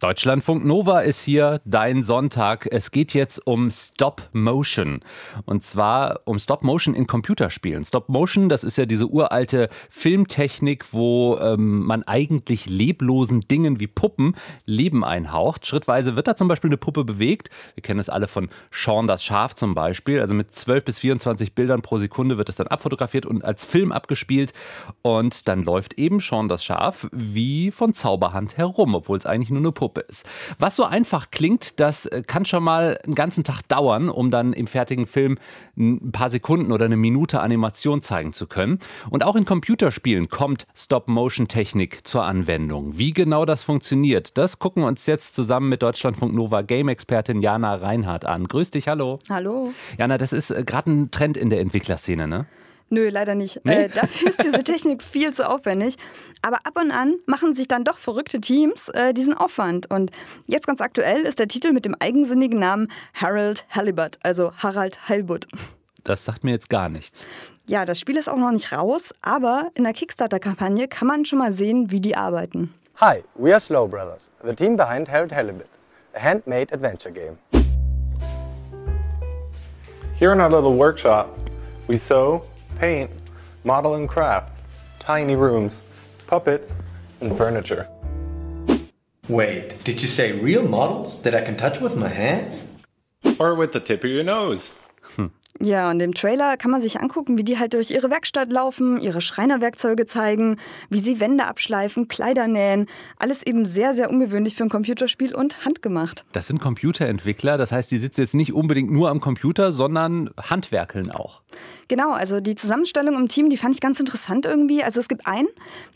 Deutschlandfunk Nova ist hier, dein Sonntag. Es geht jetzt um Stop Motion. Und zwar um Stop Motion in Computerspielen. Stop Motion, das ist ja diese uralte Filmtechnik, wo ähm, man eigentlich leblosen Dingen wie Puppen Leben einhaucht. Schrittweise wird da zum Beispiel eine Puppe bewegt. Wir kennen es alle von Sean das Schaf zum Beispiel. Also mit 12 bis 24 Bildern pro Sekunde wird es dann abfotografiert und als Film abgespielt. Und dann läuft eben Sean das Schaf wie von Zauberhand herum, obwohl es eigentlich nur eine Puppe Puppe ist. Was so einfach klingt, das äh, kann schon mal einen ganzen Tag dauern, um dann im fertigen Film ein paar Sekunden oder eine Minute Animation zeigen zu können. Und auch in Computerspielen kommt Stop-Motion-Technik zur Anwendung. Wie genau das funktioniert, das gucken wir uns jetzt zusammen mit Deutschlandfunk Nova Game-Expertin Jana Reinhardt an. Grüß dich, hallo. Hallo. Jana, das ist äh, gerade ein Trend in der Entwicklerszene, ne? Nö, leider nicht. Nee? Äh, dafür ist diese Technik viel zu aufwendig. Aber ab und an machen sich dann doch verrückte Teams äh, diesen Aufwand. Und jetzt ganz aktuell ist der Titel mit dem eigensinnigen Namen Harold Halibut, also Harald Halbut. Das sagt mir jetzt gar nichts. Ja, das Spiel ist auch noch nicht raus, aber in der Kickstarter-Kampagne kann man schon mal sehen, wie die arbeiten. Hi, we are Slow Brothers, the team behind Harold Halibut, a handmade adventure game. Here in our little workshop, we sew, paint, model and craft, tiny rooms, puppets, and furniture. Wait, did you say real models that I can touch with my hands? Or with the tip of your nose? Hmm. Ja, und im Trailer kann man sich angucken, wie die halt durch ihre Werkstatt laufen, ihre Schreinerwerkzeuge zeigen, wie sie Wände abschleifen, Kleider nähen. Alles eben sehr, sehr ungewöhnlich für ein Computerspiel und handgemacht. Das sind Computerentwickler, das heißt, die sitzen jetzt nicht unbedingt nur am Computer, sondern handwerkeln auch. Genau, also die Zusammenstellung im Team, die fand ich ganz interessant irgendwie. Also es gibt einen,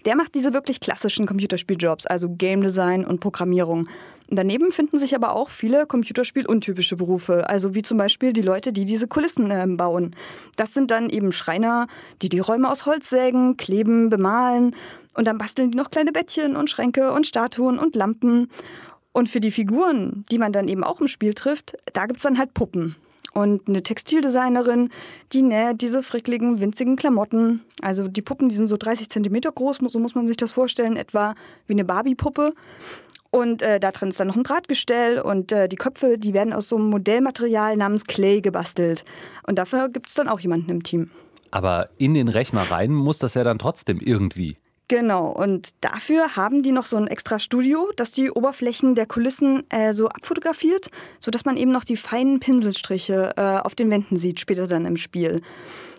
der macht diese wirklich klassischen Computerspieljobs, also Game Design und Programmierung. Daneben finden sich aber auch viele Computerspiel-untypische Berufe, also wie zum Beispiel die Leute, die diese Kulissen äh, bauen. Das sind dann eben Schreiner, die die Räume aus Holz sägen, kleben, bemalen und dann basteln die noch kleine Bettchen und Schränke und Statuen und Lampen. Und für die Figuren, die man dann eben auch im Spiel trifft, da gibt es dann halt Puppen. Und eine Textildesignerin, die näht diese frickligen, winzigen Klamotten. Also die Puppen, die sind so 30 Zentimeter groß, so muss man sich das vorstellen, etwa wie eine Barbie-Puppe. Und äh, da drin ist dann noch ein Drahtgestell und äh, die Köpfe, die werden aus so einem Modellmaterial namens Clay gebastelt. Und dafür gibt es dann auch jemanden im Team. Aber in den Rechner rein muss das ja dann trotzdem irgendwie. Genau, und dafür haben die noch so ein extra Studio, das die Oberflächen der Kulissen äh, so abfotografiert, sodass man eben noch die feinen Pinselstriche äh, auf den Wänden sieht, später dann im Spiel.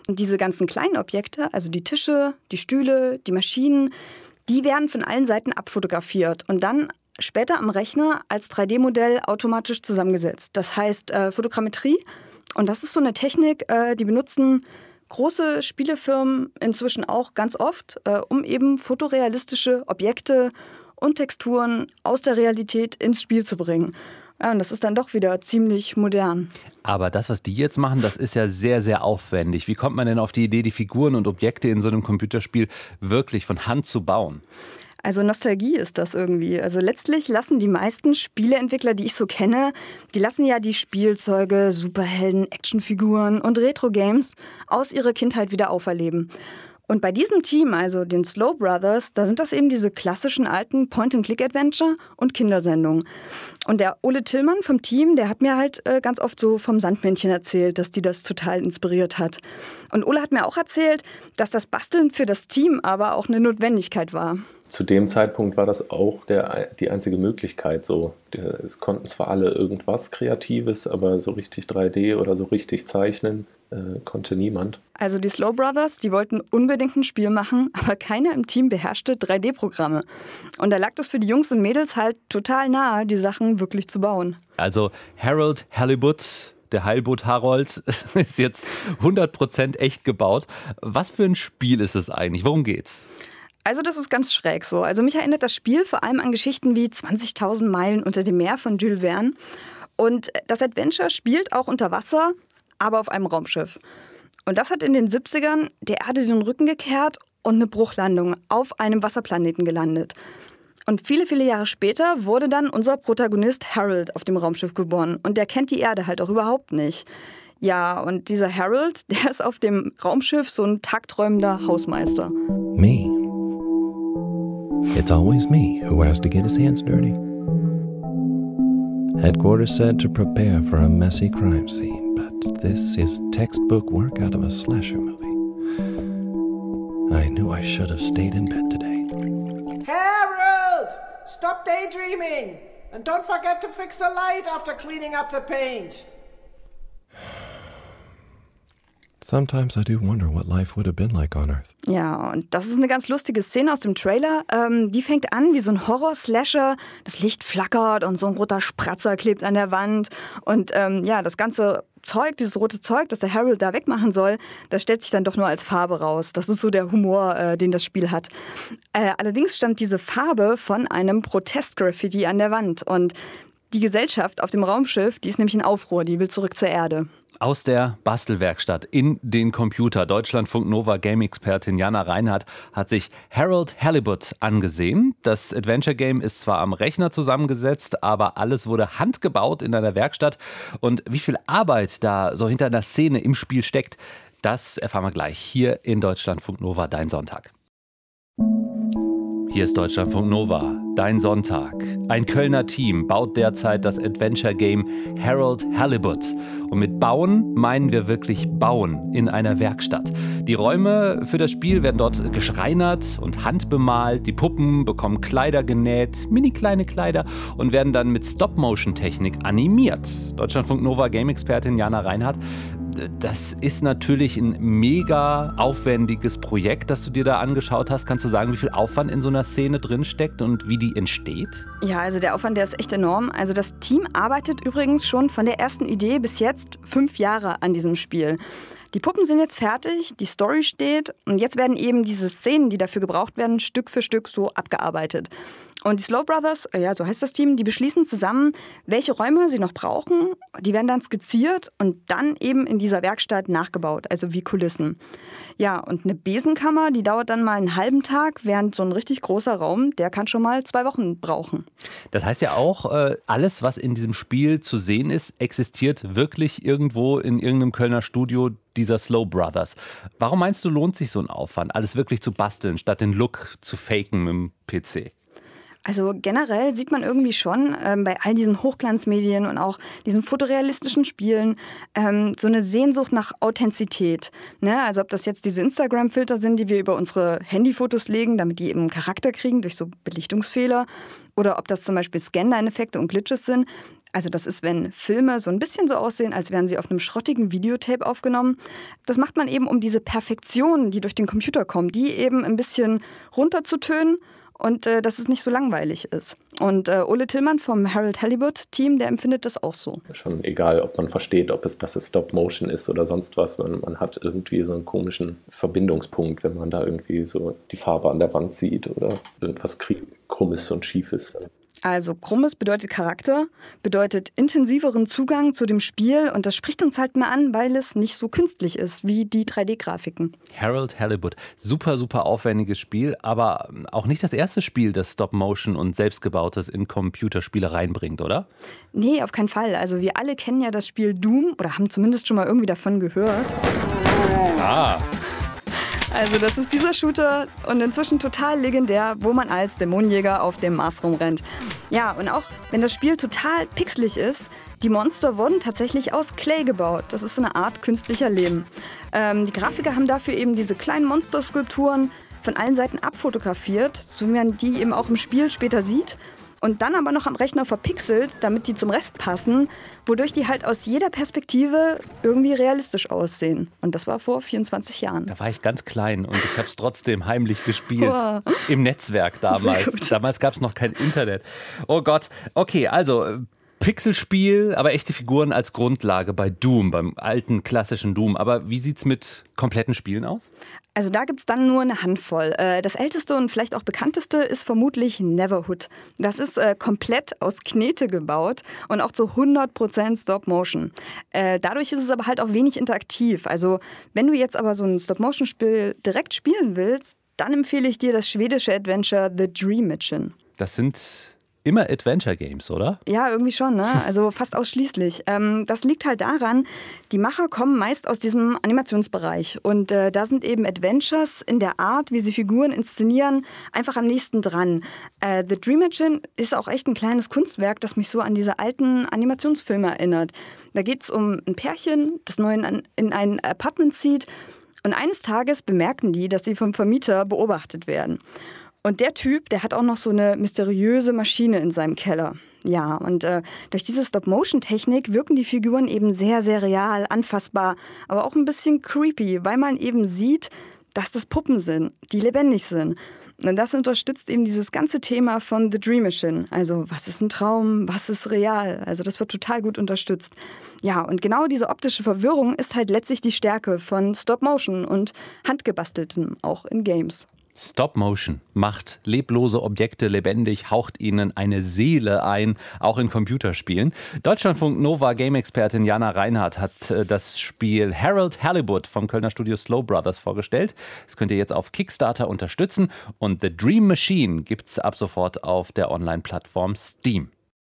Und diese ganzen kleinen Objekte, also die Tische, die Stühle, die Maschinen, die werden von allen Seiten abfotografiert und dann später am Rechner als 3D-Modell automatisch zusammengesetzt. Das heißt äh, Fotogrammetrie. Und das ist so eine Technik, äh, die benutzen große Spielefirmen inzwischen auch ganz oft, äh, um eben fotorealistische Objekte und Texturen aus der Realität ins Spiel zu bringen. Ja, und das ist dann doch wieder ziemlich modern. Aber das, was die jetzt machen, das ist ja sehr, sehr aufwendig. Wie kommt man denn auf die Idee, die Figuren und Objekte in so einem Computerspiel wirklich von Hand zu bauen? Also Nostalgie ist das irgendwie. Also letztlich lassen die meisten Spieleentwickler, die ich so kenne, die lassen ja die Spielzeuge, Superhelden, Actionfiguren und Retro-Games aus ihrer Kindheit wieder auferleben. Und bei diesem Team, also den Slow Brothers, da sind das eben diese klassischen alten Point-and-Click-Adventure und Kindersendungen. Und der Ole Tillmann vom Team, der hat mir halt äh, ganz oft so vom Sandmännchen erzählt, dass die das total inspiriert hat. Und Ole hat mir auch erzählt, dass das Basteln für das Team aber auch eine Notwendigkeit war zu dem Zeitpunkt war das auch der, die einzige Möglichkeit. So, es konnten zwar alle irgendwas Kreatives, aber so richtig 3D oder so richtig zeichnen äh, konnte niemand. Also die Slow Brothers, die wollten unbedingt ein Spiel machen, aber keiner im Team beherrschte 3D-Programme. Und da lag das für die Jungs und Mädels halt total nahe, die Sachen wirklich zu bauen. Also Harold Halibut der Heilboot Harold ist jetzt 100% echt gebaut. Was für ein Spiel ist es eigentlich? Worum geht's? Also das ist ganz schräg so. Also mich erinnert das Spiel vor allem an Geschichten wie 20.000 Meilen unter dem Meer von Jules Verne. Und das Adventure spielt auch unter Wasser, aber auf einem Raumschiff. Und das hat in den 70ern der Erde den Rücken gekehrt und eine Bruchlandung auf einem Wasserplaneten gelandet. Und viele, viele Jahre später wurde dann unser Protagonist Harold auf dem Raumschiff geboren. Und der kennt die Erde halt auch überhaupt nicht. Ja, und dieser Harold, der ist auf dem Raumschiff so ein tagträumender Hausmeister. Me. It's always me who has to get his hands dirty. Headquarters said to prepare for a messy crime scene, but this is textbook work out of a slasher movie. I knew I should have stayed in bed today. Harold! Stop daydreaming! And don't forget to fix the light after cleaning up the paint. Sometimes I do wonder what life would have been like on Earth. Ja, und das ist eine ganz lustige Szene aus dem Trailer. Ähm, die fängt an wie so ein Horror-Slasher. Das Licht flackert und so ein roter Spratzer klebt an der Wand. Und ähm, ja, das ganze Zeug, dieses rote Zeug, das der Harold da wegmachen soll, das stellt sich dann doch nur als Farbe raus. Das ist so der Humor, äh, den das Spiel hat. Äh, allerdings stammt diese Farbe von einem Protest-Graffiti an der Wand. Und die Gesellschaft auf dem Raumschiff, die ist nämlich in Aufruhr, die will zurück zur Erde. Aus der Bastelwerkstatt in den Computer. Deutschlandfunk Nova Game-Expertin Jana Reinhardt hat sich Harold Halibut angesehen. Das Adventure Game ist zwar am Rechner zusammengesetzt, aber alles wurde handgebaut in einer Werkstatt. Und wie viel Arbeit da so hinter einer Szene im Spiel steckt, das erfahren wir gleich hier in Deutschlandfunk Nova, dein Sonntag. Hier ist Deutschlandfunk Nova, dein Sonntag. Ein Kölner Team baut derzeit das Adventure Game Harold Halibut. Und mit bauen meinen wir wirklich bauen in einer Werkstatt. Die Räume für das Spiel werden dort geschreinert und handbemalt. Die Puppen bekommen Kleider genäht, mini kleine Kleider und werden dann mit Stop-Motion-Technik animiert. Deutschlandfunk Nova Game-Expertin Jana Reinhardt das ist natürlich ein mega aufwendiges Projekt, das du dir da angeschaut hast. Kannst du sagen, wie viel Aufwand in so einer Szene drinsteckt und wie die entsteht? Ja, also der Aufwand, der ist echt enorm. Also das Team arbeitet übrigens schon von der ersten Idee bis jetzt fünf Jahre an diesem Spiel. Die Puppen sind jetzt fertig, die Story steht und jetzt werden eben diese Szenen, die dafür gebraucht werden, Stück für Stück so abgearbeitet. Und die Slow Brothers, äh, ja, so heißt das Team, die beschließen zusammen, welche Räume sie noch brauchen. Die werden dann skizziert und dann eben in dieser Werkstatt nachgebaut, also wie Kulissen. Ja, und eine Besenkammer, die dauert dann mal einen halben Tag, während so ein richtig großer Raum, der kann schon mal zwei Wochen brauchen. Das heißt ja auch, äh, alles, was in diesem Spiel zu sehen ist, existiert wirklich irgendwo in irgendeinem Kölner Studio dieser Slow Brothers. Warum meinst du, lohnt sich so ein Aufwand, alles wirklich zu basteln, statt den Look zu faken mit dem PC? Also generell sieht man irgendwie schon ähm, bei all diesen Hochglanzmedien und auch diesen fotorealistischen Spielen ähm, so eine Sehnsucht nach Authentizität. Ne? Also ob das jetzt diese Instagram-Filter sind, die wir über unsere Handyfotos legen, damit die eben Charakter kriegen durch so Belichtungsfehler, oder ob das zum Beispiel Scanline-Effekte und Glitches sind. Also das ist, wenn Filme so ein bisschen so aussehen, als wären sie auf einem schrottigen Videotape aufgenommen. Das macht man eben, um diese Perfektion, die durch den Computer kommt, die eben ein bisschen runterzutönen und äh, dass es nicht so langweilig ist. Und äh, Ole Tillmann vom Harold Halibut-Team, der empfindet das auch so. Schon egal, ob man versteht, ob es das Stop-Motion ist oder sonst was, man, man hat irgendwie so einen komischen Verbindungspunkt, wenn man da irgendwie so die Farbe an der Wand sieht oder irgendwas Krummes und Schiefes. Also krummes bedeutet Charakter, bedeutet intensiveren Zugang zu dem Spiel und das spricht uns halt mal an, weil es nicht so künstlich ist wie die 3D-Grafiken. Harold Halibut, super, super aufwendiges Spiel, aber auch nicht das erste Spiel, das Stop-Motion und selbstgebautes in Computerspiele reinbringt, oder? Nee, auf keinen Fall. Also wir alle kennen ja das Spiel Doom oder haben zumindest schon mal irgendwie davon gehört. Ah. Also das ist dieser Shooter und inzwischen total legendär, wo man als Dämonenjäger auf dem Mars rumrennt. Ja, und auch wenn das Spiel total pixelig ist, die Monster wurden tatsächlich aus Clay gebaut. Das ist so eine Art künstlicher Lehm. Ähm, die Grafiker haben dafür eben diese kleinen Monsterskulpturen von allen Seiten abfotografiert, so wie man die eben auch im Spiel später sieht und dann aber noch am Rechner verpixelt, damit die zum Rest passen, wodurch die halt aus jeder Perspektive irgendwie realistisch aussehen. Und das war vor 24 Jahren. Da war ich ganz klein und ich habe es trotzdem heimlich gespielt. Wow. Im Netzwerk damals. Damals gab es noch kein Internet. Oh Gott. Okay, also Pixelspiel, aber echte Figuren als Grundlage bei Doom, beim alten klassischen Doom. Aber wie sieht es mit kompletten Spielen aus? Also da gibt es dann nur eine Handvoll. Äh, das älteste und vielleicht auch bekannteste ist vermutlich Neverhood. Das ist äh, komplett aus Knete gebaut und auch zu 100% Stop-Motion. Äh, dadurch ist es aber halt auch wenig interaktiv. Also wenn du jetzt aber so ein Stop-Motion-Spiel direkt spielen willst, dann empfehle ich dir das schwedische Adventure The Dream Mission. Das sind immer Adventure Games, oder? Ja, irgendwie schon, ne? Also fast ausschließlich. Ähm, das liegt halt daran, die Macher kommen meist aus diesem Animationsbereich. Und äh, da sind eben Adventures in der Art, wie sie Figuren inszenieren, einfach am nächsten dran. Äh, The Dream Engine ist auch echt ein kleines Kunstwerk, das mich so an diese alten Animationsfilme erinnert. Da geht es um ein Pärchen, das neu in ein Apartment zieht. Und eines Tages bemerken die, dass sie vom Vermieter beobachtet werden. Und der Typ, der hat auch noch so eine mysteriöse Maschine in seinem Keller. Ja, und äh, durch diese Stop-Motion-Technik wirken die Figuren eben sehr, sehr real, anfassbar, aber auch ein bisschen creepy, weil man eben sieht, dass das Puppen sind, die lebendig sind. Und das unterstützt eben dieses ganze Thema von The Dream Machine. Also, was ist ein Traum? Was ist real? Also, das wird total gut unterstützt. Ja, und genau diese optische Verwirrung ist halt letztlich die Stärke von Stop Motion und Handgebasteltem, auch in Games. Stop Motion macht leblose Objekte lebendig, haucht ihnen eine Seele ein, auch in Computerspielen. Deutschlandfunk Nova Game-Expertin Jana Reinhardt hat äh, das Spiel Harold Halibut vom Kölner Studio Slow Brothers vorgestellt. Das könnt ihr jetzt auf Kickstarter unterstützen und The Dream Machine gibt es ab sofort auf der Online-Plattform Steam.